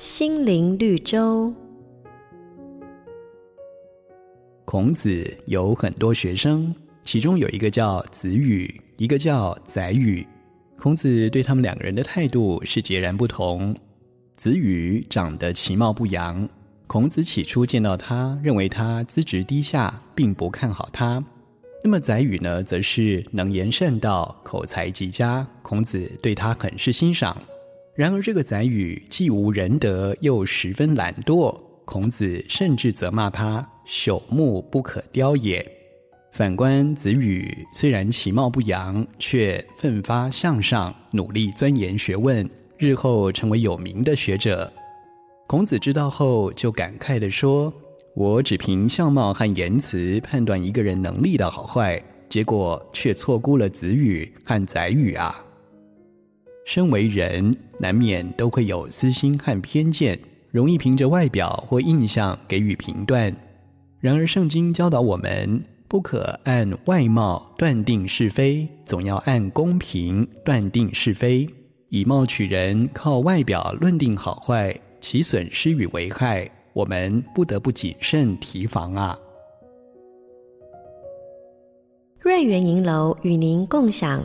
心灵绿洲。孔子有很多学生，其中有一个叫子羽，一个叫宰予。孔子对他们两个人的态度是截然不同。子羽长得其貌不扬，孔子起初见到他，认为他资质低下，并不看好他。那么宰予呢，则是能言善道，口才极佳，孔子对他很是欣赏。然而，这个宰予既无仁德，又十分懒惰。孔子甚至责骂他“朽木不可雕也”。反观子羽，虽然其貌不扬，却奋发向上，努力钻研学问，日后成为有名的学者。孔子知道后，就感慨地说：“我只凭相貌和言辞判断一个人能力的好坏，结果却错估了子羽和宰予啊！”身为人，难免都会有私心和偏见，容易凭着外表或印象给予评断。然而，圣经教导我们，不可按外貌断定是非，总要按公平断定是非。以貌取人，靠外表论定好坏，其损失与危害，我们不得不谨慎提防啊！瑞园银楼与您共享。